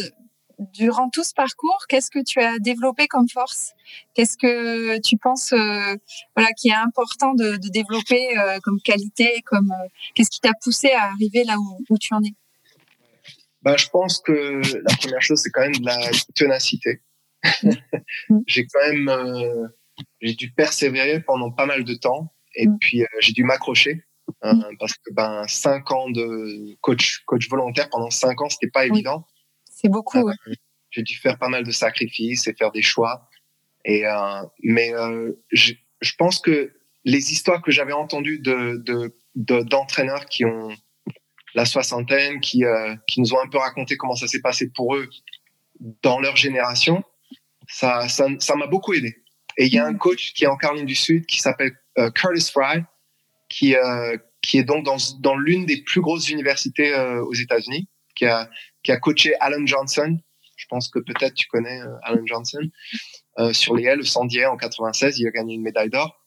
durant tout ce parcours, qu'est-ce que tu as développé comme force? Qu'est-ce que tu penses, euh, voilà, qui est important de, développer euh, comme qualité, comme qu'est-ce qui t'a poussé à arriver là où, tu en es? Ben, je pense que la première chose, c'est quand même de la ténacité. Hmm. [LAUGHS] j'ai quand même, j'ai dû persévérer pendant pas mal de temps, et hmm. puis j'ai dû m'accrocher. Euh, parce que ben cinq ans de coach coach volontaire pendant cinq ans c'était pas évident c'est beaucoup euh, j'ai dû faire pas mal de sacrifices et faire des choix. Et euh, mais je, je pense que les histoires que j'avais entendues de, d'entraîneurs qui ont la soixantaine, qui, euh, qui nous ont un peu raconté comment ça s'est passé pour eux dans leur génération, ça, ça, ça m'a beaucoup aidé. Et il y a un coach qui est en Caroline du Sud qui s'appelle euh, Curtis Fry, qui, euh, qui est donc dans, dans l'une des plus grosses universités euh, aux États-Unis, qui a, qui a coaché Alan Johnson. Je pense que peut-être tu connais euh, Alan Johnson. Euh, sur les L, Sandier en 96, il a gagné une médaille d'or.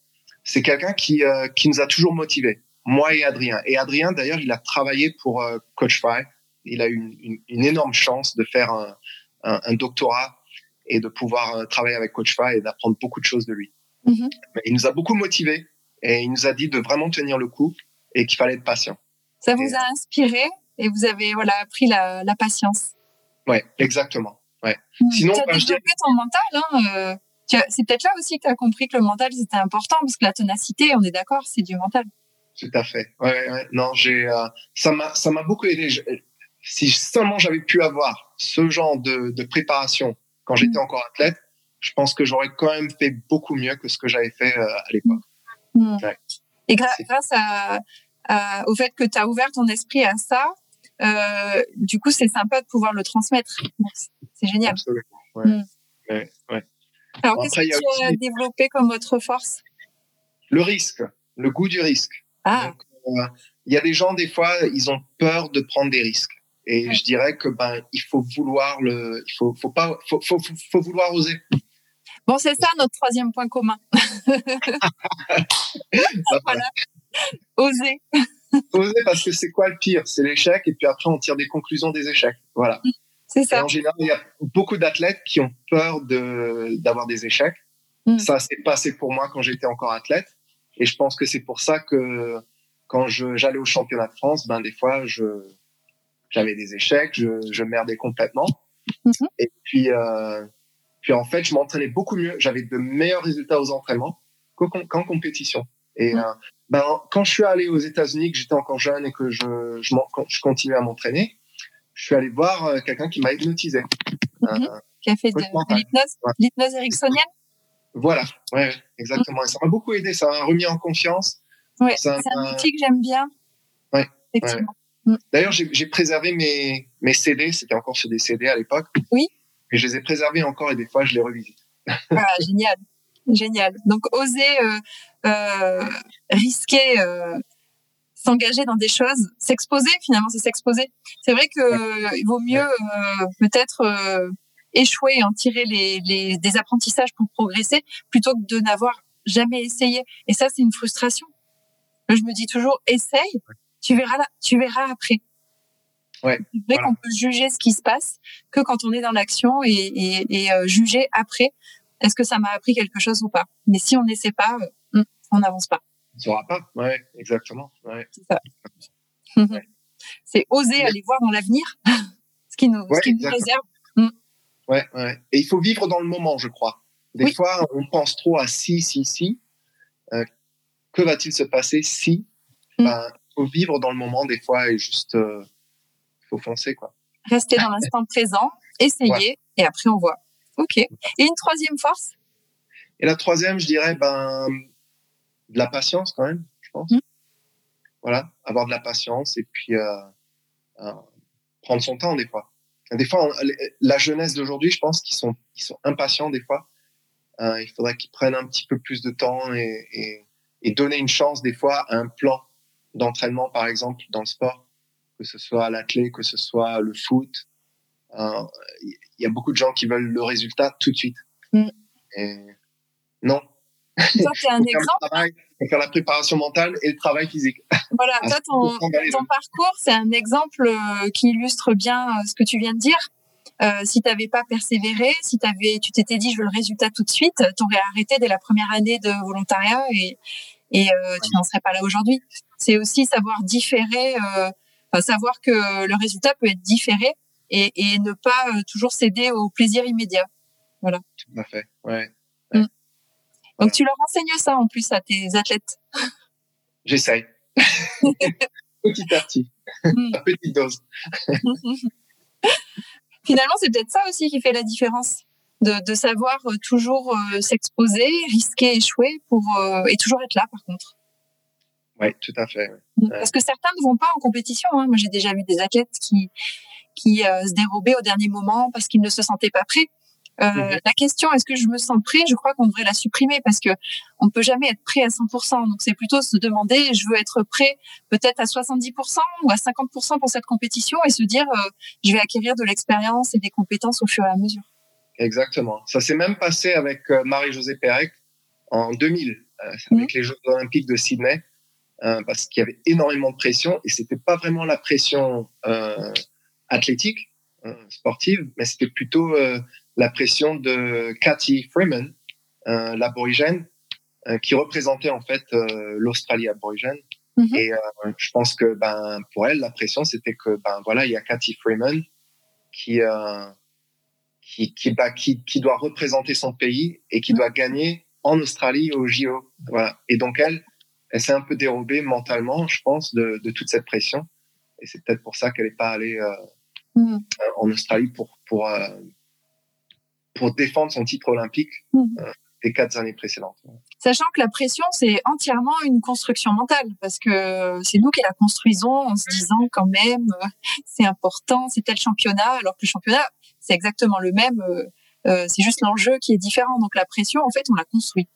C'est quelqu'un qui, qui nous a toujours motivés, moi et Adrien. Et Adrien, d'ailleurs, il a travaillé pour Coach Fry. Il a eu une, une, une énorme chance de faire un, un, un doctorat et de pouvoir euh, travailler avec Coach Fa et d'apprendre beaucoup de choses de lui. Mm-hmm. Il nous a beaucoup motivés et il nous a dit de vraiment tenir le coup et qu'il fallait être patient. Ça vous a inspiré et vous avez voilà appris la, la patience. Ouais, exactement. Ouais. Mm. Sinon, tu as développé ton mental. Hein, euh, c'est peut-être là aussi que tu as compris que le mental c'était important parce que la ténacité, on est d'accord, c'est du mental. Tout à fait. Ouais, ouais. Non, j'ai euh, ça m'a ça m'a beaucoup aidé. Je, si seulement j'avais pu avoir ce genre de, de préparation quand j'étais mm. encore athlète, je pense que j'aurais quand même fait beaucoup mieux que ce que j'avais fait euh, à l'époque. Mm. Et grâce à, au fait que tu as ouvert ton esprit à ça, euh, du coup, c'est sympa de pouvoir le transmettre. C'est génial. Absolument. Ouais. Mm. Ouais, ouais. Alors, qu'est-ce que tu as développé comme autre force? Le risque, le goût du risque. Ah. Euh, il y a des gens, des fois, ils ont peur de prendre des risques. Et je dirais que ben il faut vouloir le, il faut faut pas, faut faut, faut vouloir oser. Bon, c'est ça notre troisième point commun. [LAUGHS] [LAUGHS] voilà. Oser. Oser parce que c'est quoi le pire? C'est l'échec et puis après on tire des conclusions des échecs. Voilà. C'est ça. Et en général, il y a beaucoup d'athlètes qui ont peur de d'avoir des échecs. Mm. Ça s'est passé pour moi quand j'étais encore athlète et je pense que c'est pour ça que quand j'allais au championnat de France, ben des fois je j'avais des échecs, je, je merdais complètement. Mm-hmm. Et puis, euh, puis en fait, je m'entraînais beaucoup mieux. J'avais de meilleurs résultats aux entraînements qu'en compétition. Et euh, ben, quand je suis allé aux États-Unis, que j'étais encore jeune et que je, je, je continuais à m'entraîner, je suis allé voir euh, quelqu'un qui m'a hypnotisé. Mm-hmm. Euh, qui a fait de, l'hypnose, l'hypnose ericksonienne? Voilà, ouais, exactement. Et ça m'a beaucoup aidé, ça m'a remis en confiance. Ouais, c'est un outil que j'aime bien. Ouais, effectivement. Mm. D'ailleurs, j'ai préservé mes, mes CD, c'était encore sur des CD à l'époque. Oui. Et je les ai préservés encore et des fois, je les revisite. Ah, génial. Génial. Donc, oser euh, risquer, euh, s'engager dans des choses, s'exposer, finalement, c'est s'exposer. C'est vrai que il vaut mieux euh, peut-être euh, échouer et en tirer les, les, des apprentissages pour progresser plutôt que de n'avoir jamais essayé. Et ça, c'est une frustration. Je me dis toujours, essaye, tu verras, tu verras après. Ouais, c'est vrai qu'on peut juger ce qui se passe que quand on est dans l'action et, et, et euh, juger après, est-ce que ça m'a appris quelque chose ou pas. Mais si on n'essaie pas, euh, on n'avance pas. Ne saura pas, ouais, exactement. Ouais. C'est ça. Ouais. [LAUGHS] C'est oser aller voir dans l'avenir [LAUGHS] ce qui nous, ce qui nous réserve. Hmm. Ouais, ouais. Et il faut vivre dans le moment, je crois. Des oui. fois, on pense trop à si, si, si. Euh, que va-t-il se passer si? Mm. ben, faut vivre dans le moment des fois et juste euh, faut foncer quoi. Rester dans l'instant [LAUGHS] présent, essayer ouais. et après on voit. Ok. Et une troisième force? Et la troisième, je dirais ben de la patience quand même, je pense. Mmh. Voilà, avoir de la patience et puis euh, euh, prendre son temps des fois. Des fois, on, la jeunesse d'aujourd'hui, je pense qu'ils sont, ils sont impatients des fois. Euh, il faudrait qu'ils prennent un petit peu plus de temps et, et, et donner une chance des fois à un plan d'entraînement, par exemple, dans le sport, que ce soit l'athlète, que ce soit le foot. Il y a beaucoup de gens qui veulent le résultat tout de suite. Mm. Et non. Toi, [LAUGHS] tu un exemple. Faire la préparation mentale et le travail physique. Voilà, [LAUGHS] toi, ton, ton parcours, c'est un exemple euh, qui illustre bien euh, ce que tu viens de dire. Euh, si tu n'avais pas persévéré, si avais, tu t'étais dit je veux le résultat tout de suite, tu aurais arrêté dès la première année de volontariat et, et euh, tu n'en serais pas là aujourd'hui. C'est aussi savoir différer, euh, enfin, savoir que le résultat peut être différé et, et ne pas toujours céder au plaisir immédiat. Voilà. Tout à fait, ouais. ouais. Mmh. Donc tu leur enseignes ça en plus à tes athlètes. J'essaye. petit à petit, à petite dose. [LAUGHS] Finalement, c'est peut-être ça aussi qui fait la différence. de, de savoir toujours s'exposer, risquer, échouer pour et toujours être là par contre. Oui, tout à fait. Parce que certains ne vont pas en compétition. Hein. Moi, j'ai déjà vu des athlètes qui qui se dérobaient au dernier moment parce qu'ils ne se sentaient pas prêts. Euh, mhm. La question est-ce que je me sens prêt? Je crois qu'on devrait la supprimer parce que on ne peut jamais être prêt à 100%. Donc c'est plutôt se demander je veux être prêt peut-être à 70% ou à 50% pour cette compétition et se dire euh, je vais acquérir de l'expérience et des compétences au fur et à mesure. Exactement. Ça s'est même passé avec euh, Marie-Josée Pérec en 2000 avec mhm. les Jeux olympiques de Sydney parce qu'il y avait énormément de pression et c'était pas vraiment la pression athlétique sportive, mais c'était plutôt la pression de Cathy Freeman, euh, l'aborigène, euh, qui représentait en fait euh, l'Australie aborigène. Mm-hmm. Et euh, je pense que ben pour elle, la pression c'était que ben voilà, il y a Cathy Freeman qui qui qui, bah, qui qui doit représenter son pays et qui doit gagner en Australie au JO. Voilà. Et donc elle, elle s'est un peu dérobée mentalement, je pense, de, de toute cette pression. Et c'est peut-être pour ça qu'elle n'est pas allée mm. en Australie pour pour pour défendre son titre olympique mmh. euh, des quatre années précédentes. Sachant que la pression, c'est entièrement une construction mentale, parce que c'est nous qui la construisons en se disant quand même, euh, c'est important, c'est tel championnat, alors que le championnat, c'est exactement le même, euh, c'est juste l'enjeu qui est différent. Donc la pression, en fait, on la construit.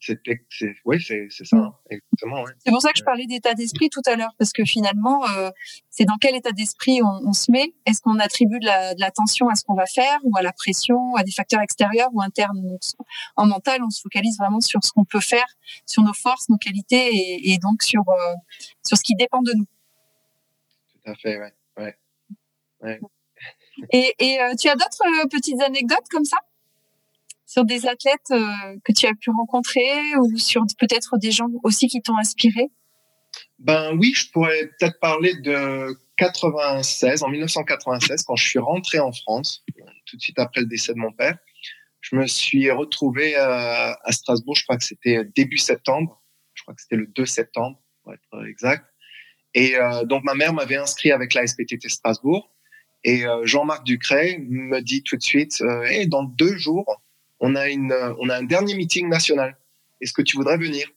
C'est, oui, c'est, ça, mm. exactement. C'est pour ça que je parlais d'état d'esprit tout à l'heure, parce que finalement, euh, c'est dans quel état d'esprit on, se met? Est-ce qu'on attribue de, la, de l'attention à ce qu'on va faire, ou à la pression, à des facteurs extérieurs ou internes? En mental, on se focalise vraiment sur ce qu'on peut faire, sur nos forces, nos qualités, et, et donc sur euh, sur ce qui dépend de nous. Tout à fait, ouais, ouais. ouais. Et, et euh, tu as d'autres petites anecdotes comme ça? Sur des athlètes euh, que tu as pu rencontrer ou sur peut-être des gens aussi qui t'ont inspiré? Ben oui, je pourrais peut-être parler de 96, en 1996, quand je suis rentré en France, tout de suite après le décès de mon père. Je me suis retrouvé euh, à Strasbourg, je crois que c'était début septembre, je crois que c'était le 2 septembre, pour être exact. Et euh, donc ma mère m'avait inscrit avec la SPTT Strasbourg. Et Jean-Marc Ducret me dit tout de suite, et dans deux jours, on a une, on a un dernier meeting national. Est-ce que tu voudrais venir?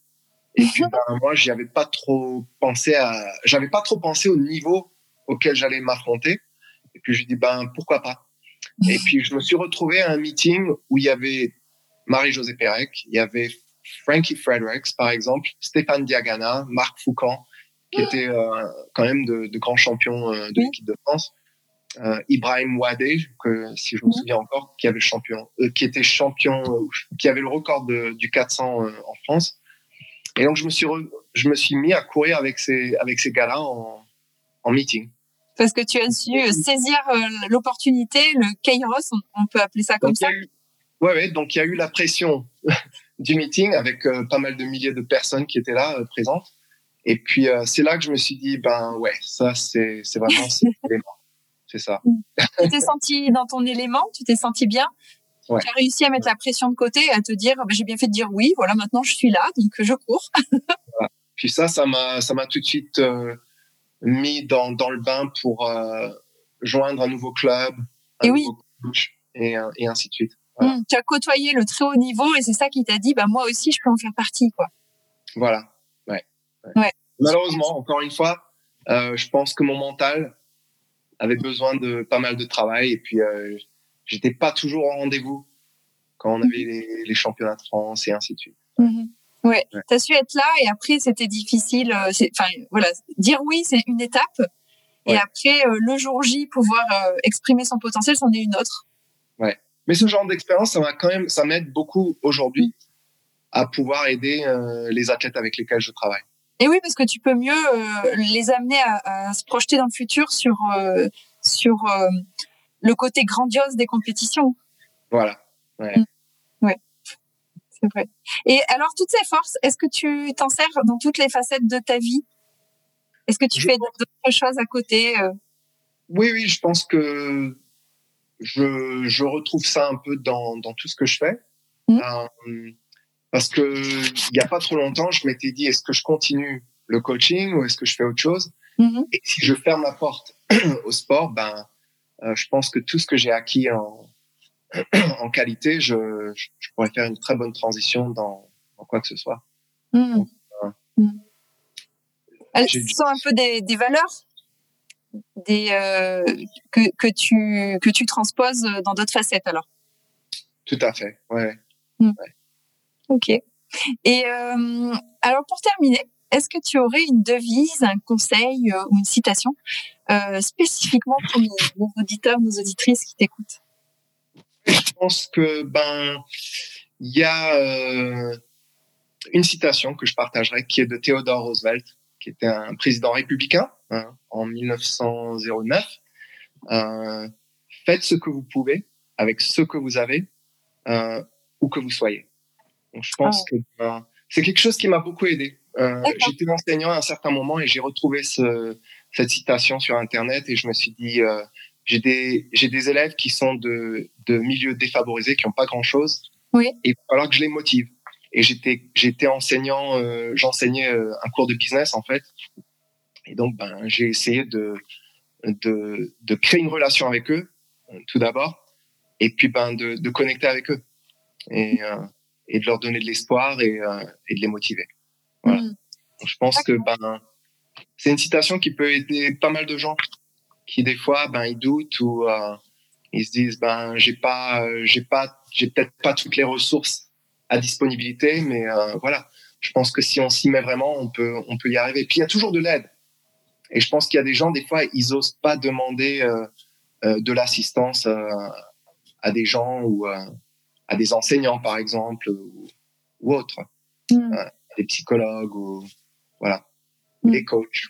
Et puis [LAUGHS] ben, moi, j'y avais pas trop pensé à, j'avais pas trop pensé au niveau auquel j'allais m'affronter. Et puis je dis ben pourquoi pas? Et puis je me suis retrouvé à un meeting où il y avait Marie-Josée Pérec, il y avait Frankie Fredericks par exemple, Stéphane Diagana, Marc Foucan, qui étaient euh, quand même de, grands champions euh, de l'équipe de France euh, Ibrahim Wadé, que si je me mhm. souviens encore, qui avait le champion, euh, qui était champion, euh, qui avait le record de, du 400 euh, en France. Et donc je me suis je me suis mis à courir avec ces avec ces gars-là en, en meeting. Parce que tu as su saisir l'opportunité, le kairos, on, peut appeler ça comme ça. Oui, ouais, donc il y a eu la pression [LAUGHS] du meeting avec pas mal de milliers de personnes qui étaient là présentes. Et puis c'est là que je me suis dit ben ouais, ça c'est c'est vraiment c'est [LAUGHS] ça. tu t'es senti dans ton élément, tu t'es senti bien. Tu as réussi à mettre la pression de côté et à te dire, bah, j'ai bien fait de dire oui, voilà, maintenant je suis là, donc je cours. [LAUGHS] Puis ça, ça m'a, ça m'a tout de suite euh, mis dans, dans le bain pour euh, joindre un nouveau club, un et nouveau coach, et, euh, et, ainsi de suite. Mmh, tu as côtoyé le très haut niveau et c'est ça qui t'a dit, bah, moi aussi, je peux en faire partie. Quoi. Voilà, ouais. ouais. Malheureusement, encore une fois, je pense que mon mental, avait besoin de pas mal de travail et puis euh, j'étais pas toujours au rendez-vous quand on avait les, les, championnats de France et ainsi de suite. Mm-hmm. Ouais, tu as su être là et après c'était difficile. Euh, enfin voilà, dire oui c'est une étape et après euh, le jour J pouvoir euh, exprimer son potentiel c'en est une autre. Ouais, mais ce genre d'expérience ça m'a quand même ça m'aide beaucoup aujourd'hui à pouvoir aider les athlètes avec lesquels je travaille. Et oui, parce que tu peux mieux euh, les amener à, à, se projeter dans le futur sur euh, sur euh, le côté grandiose des compétitions. Voilà. Ouais. Mmh. ouais. C'est vrai. Et alors, toutes ces forces, est-ce que tu t'en sers dans toutes les facettes de ta vie? Est-ce que tu fais d'autres choses à côté Oui, oui, je pense que je, je retrouve ça un peu dans, dans tout ce que je fais. Mmh. Parce que il y a pas trop longtemps, je m'étais dit est-ce que je continue le coaching ou est-ce que je fais autre chose? Mm-hmm. Et si je ferme la porte [CLEARS THROAT] au sport, ben euh, je pense que tout ce que j'ai acquis en, [CLEARS THROAT] en qualité, je, je, pourrais faire une très bonne transition dans, dans quoi que ce soit. Mmh. Elles sont un peu des, des valeurs des, euh, que, que, tu, que tu transposes dans d'autres facettes alors? Tout à fait, ouais. Mmh. Ok. Et euh, alors pour terminer, est-ce que tu aurais une devise, un conseil euh, ou une citation euh, spécifiquement pour nos, auditeurs, nos auditrices qui t'écoutent? Je pense que ben il y a euh, une citation que je partagerai qui est de Theodore Roosevelt, qui était un président républicain hein, en 1909. Euh, faites ce que vous pouvez avec ce que vous avez, où que vous soyez. Donc, je pense ah. que ben, c'est quelque chose qui m'a beaucoup aidé. Euh, J'étais enseignant à un certain moment et j'ai retrouvé ce, cette citation sur Internet et je me suis dit, euh, j'ai des, des élèves qui sont de, de milieux défavorisés, qui n'ont pas grand-chose. Oui. Et il va falloir que je les motive. Et j'étais, j'étais enseignant, euh, j'enseignais euh, un cours de business en fait. Et donc, ben, j'ai essayé de, de, de créer une relation avec eux, tout d'abord, et puis ben, de, de connecter avec eux. Et, euh, et de leur donner de l'espoir et, euh, et de les motiver. Voilà. Mm. je pense que ben c'est une citation qui peut aider pas mal de gens qui des fois ben ils doutent ou euh, ils se disent ben j'ai pas euh, j'ai pas j'ai peut-être pas toutes les ressources à disponibilité mais euh, voilà je pense que si on s'y met vraiment on peut on peut y arriver puis il y a toujours de l'aide et je pense qu'il y a des gens des fois ils osent pas demander euh, de l'assistance à des gens ou à des enseignants, par exemple, ou, ou autres, mm. euh, des psychologues ou voilà, mm. des coachs.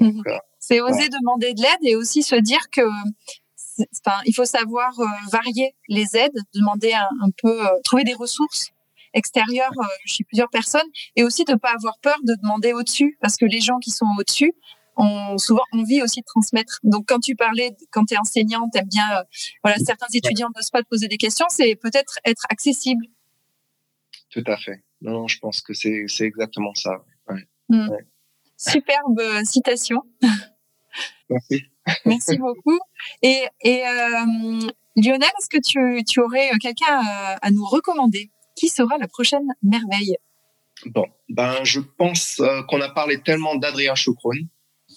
Euh, c'est oser demander de l'aide et aussi se dire que enfin, il faut savoir euh, varier les aides, demander un, un peu, trouver des ressources extérieures chez plusieurs personnes et aussi de ne pas avoir peur de demander au-dessus parce que les gens qui sont au-dessus, ont souvent envie aussi de transmettre. Donc, quand tu parlais, quand tu es enseignante, tu aimes bien, euh, voilà, certains étudiants n'osent pas te poser des questions, c'est peut-être être accessible. Tout à fait. Non, non je pense que c'est exactement ça. Hmm. Superbe euh, citation. [LAUGHS] Merci. Merci beaucoup. Et, et euh, Lionel, est-ce que tu, tu aurais quelqu'un à, à, nous recommander? Qui sera la prochaine merveille? Bon, ben, je pense qu'on a parlé tellement d'Adrien Choucroune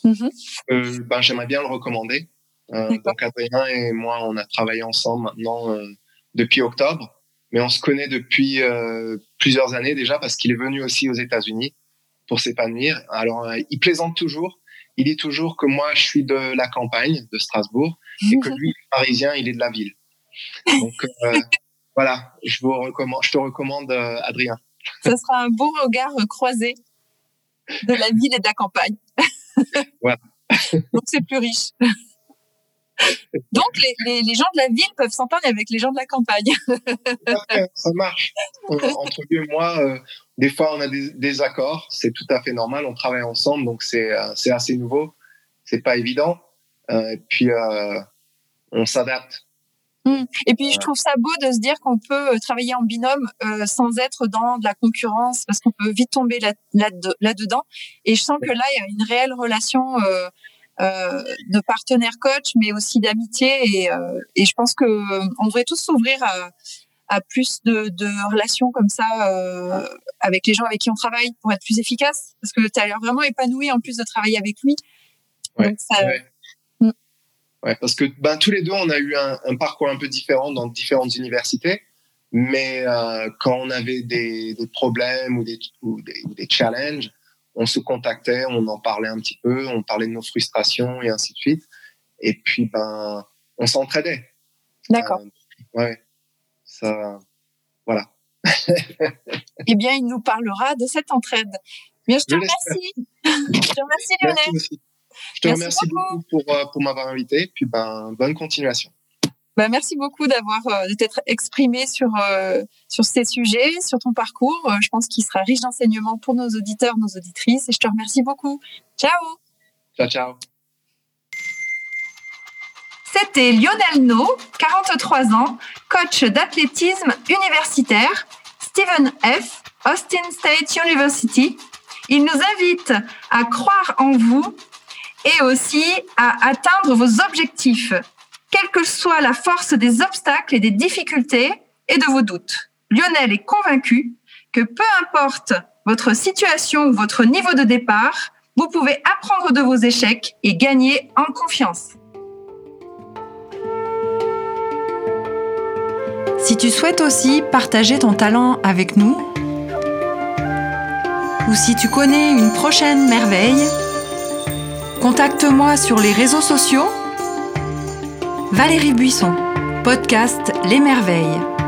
Mhm. Euh, ben, j'aimerais bien le recommander. Euh, donc Adrien et moi, on a travaillé ensemble maintenant euh, depuis octobre, mais on se connaît depuis plusieurs années déjà parce qu'il est venu aussi aux États-Unis pour s'épanouir. Alors, il plaisante toujours. Il dit toujours que moi, je suis de la campagne de Strasbourg et que lui, parisien, il est de la ville. Donc [LAUGHS] voilà, je vous recommande, je te recommande Adrien. Ça sera un beau regard croisé de la ville et de la campagne. [LAUGHS] Donc c'est plus riche. Donc les, les, gens de la ville peuvent s'entendre avec les gens de la campagne. ça marche. Entre lui et moi, euh, des fois on a des, des accords, c'est tout à fait normal. On travaille ensemble, donc c'est euh, assez nouveau. C'est pas évident. Euh, et puis on s'adapte. Mmh. Et puis, je trouve ça beau de se dire qu'on peut euh, travailler en binôme euh, sans être dans de la concurrence, parce qu'on peut vite tomber là, là, dedans. Et je sens que là, il y a une réelle relation euh, euh de partenaire coach, mais aussi d'amitié. Et, euh, et, je pense que on devrait tous s'ouvrir à, à, plus de, de, relations comme ça avec les gens avec qui on travaille pour être plus efficace. Parce que tu as l'air vraiment épanoui en plus de travailler avec lui. Ouais, ça, Ouais, parce que ben, tous les deux, on a eu un, un, parcours un peu différent dans différentes universités. Mais euh, quand on avait des, des problèmes ou des, ou des, des, challenges, on se contactait, on en parlait un petit peu, on parlait de nos frustrations et ainsi de suite. Et puis, ben, on s'entraidait. D'accord. Euh, ouais, ça, voilà. [LAUGHS] eh bien, il nous parlera de cette entraide. Bien, je te remercie. je te remercie, Lionel. Je te remercie beaucoup, pour, euh, pour m'avoir invité. Puis ben, bonne continuation. Bah, merci beaucoup d'avoir euh, de t'être exprimé sur euh, sur ces sujets, sur ton parcours. je pense qu'il sera riche d'enseignements pour nos auditeurs, nos auditrices. Et je te remercie beaucoup. Ciao. Ciao, ciao. C'était Lionel No, 43 ans, coach d'athlétisme universitaire, Stephen F., Austin State University. Il nous invite à croire en vous et aussi à atteindre vos objectifs. quelle que soit la force des obstacles et des difficultés et de vos doutes. Lionel est convaincu que peu importe votre situation ou votre niveau de départ, vous pouvez apprendre de vos échecs et gagner en confiance. Si tu souhaites aussi partager ton talent avec nous, ou si tu connais une prochaine merveille, contacte-moi sur les réseaux sociaux. Valérie Buisson, podcast Les Merveilles.